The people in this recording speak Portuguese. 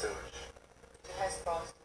pessoas? De resposta.